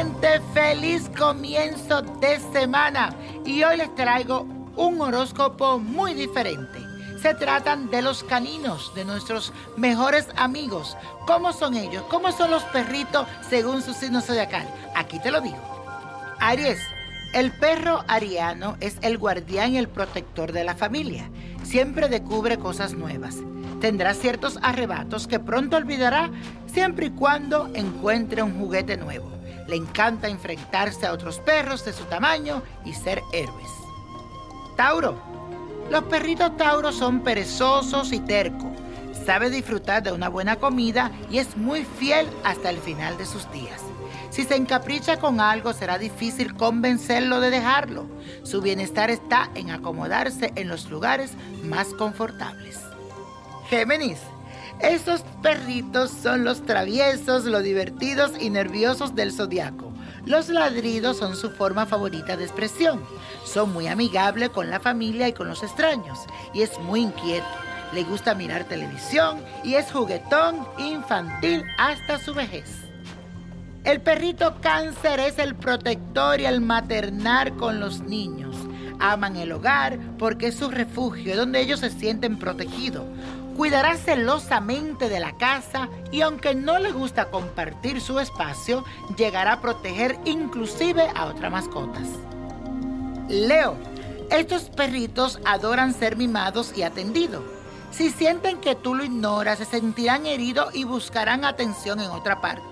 gente, feliz comienzo de semana y hoy les traigo un horóscopo muy diferente. Se tratan de los caninos, de nuestros mejores amigos. ¿Cómo son ellos? ¿Cómo son los perritos según su signo zodiacal? Aquí te lo digo. Aries, el perro ariano es el guardián y el protector de la familia. Siempre descubre cosas nuevas. Tendrá ciertos arrebatos que pronto olvidará siempre y cuando encuentre un juguete nuevo. Le encanta enfrentarse a otros perros de su tamaño y ser héroes. Tauro. Los perritos Tauro son perezosos y tercos. Sabe disfrutar de una buena comida y es muy fiel hasta el final de sus días. Si se encapricha con algo, será difícil convencerlo de dejarlo. Su bienestar está en acomodarse en los lugares más confortables. Géminis. Esos perritos son los traviesos, los divertidos y nerviosos del zodiaco. Los ladridos son su forma favorita de expresión. Son muy amigables con la familia y con los extraños. Y es muy inquieto. Le gusta mirar televisión y es juguetón infantil hasta su vejez. El perrito cáncer es el protector y el maternar con los niños. Aman el hogar porque es su refugio, donde ellos se sienten protegidos. Cuidará celosamente de la casa y aunque no le gusta compartir su espacio, llegará a proteger inclusive a otras mascotas. Leo, estos perritos adoran ser mimados y atendidos. Si sienten que tú lo ignoras, se sentirán heridos y buscarán atención en otra parte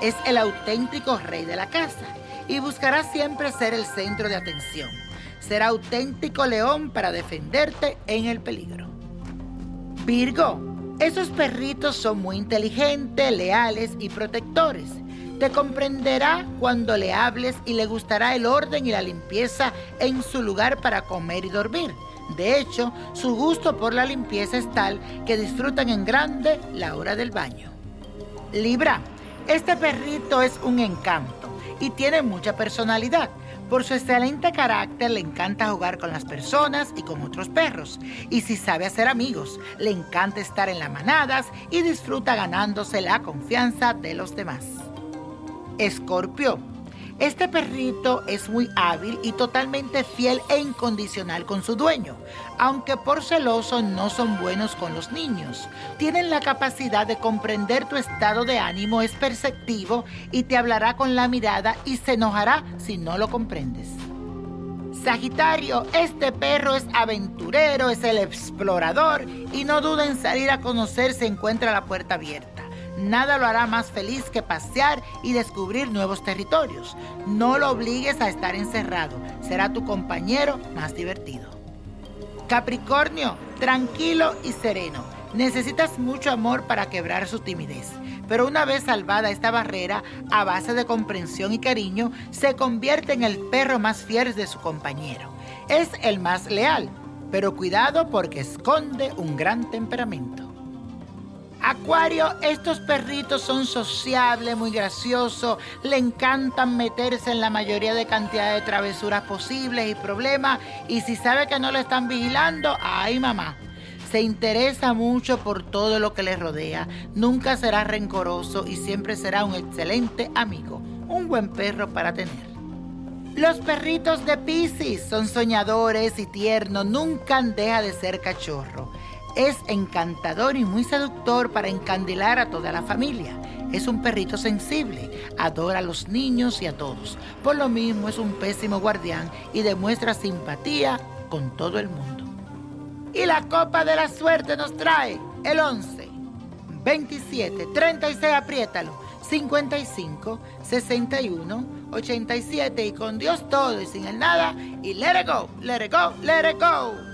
es el auténtico rey de la casa y buscará siempre ser el centro de atención. Será auténtico león para defenderte en el peligro. Virgo, esos perritos son muy inteligentes, leales y protectores. Te comprenderá cuando le hables y le gustará el orden y la limpieza en su lugar para comer y dormir. De hecho, su gusto por la limpieza es tal que disfrutan en grande la hora del baño. Libra, este perrito es un encanto y tiene mucha personalidad. Por su excelente carácter le encanta jugar con las personas y con otros perros. Y si sabe hacer amigos, le encanta estar en las manadas y disfruta ganándose la confianza de los demás. Escorpio este perrito es muy hábil y totalmente fiel e incondicional con su dueño, aunque por celoso no son buenos con los niños. Tienen la capacidad de comprender tu estado de ánimo, es perceptivo y te hablará con la mirada y se enojará si no lo comprendes. Sagitario, este perro es aventurero, es el explorador y no duda en salir a conocer si encuentra la puerta abierta. Nada lo hará más feliz que pasear y descubrir nuevos territorios. No lo obligues a estar encerrado. Será tu compañero más divertido. Capricornio, tranquilo y sereno. Necesitas mucho amor para quebrar su timidez. Pero una vez salvada esta barrera, a base de comprensión y cariño, se convierte en el perro más fiel de su compañero. Es el más leal, pero cuidado porque esconde un gran temperamento. Acuario, estos perritos son sociables, muy graciosos, le encantan meterse en la mayoría de cantidad de travesuras posibles y problemas. Y si sabe que no lo están vigilando, ay mamá. Se interesa mucho por todo lo que le rodea, nunca será rencoroso y siempre será un excelente amigo, un buen perro para tener. Los perritos de Pisces son soñadores y tiernos, nunca deja de ser cachorro. Es encantador y muy seductor para encandilar a toda la familia. Es un perrito sensible, adora a los niños y a todos. Por lo mismo es un pésimo guardián y demuestra simpatía con todo el mundo. Y la copa de la suerte nos trae el 11, 27, 36, apriétalo, 55, 61, 87 y con Dios todo y sin el nada y let it go, let it go, let it go.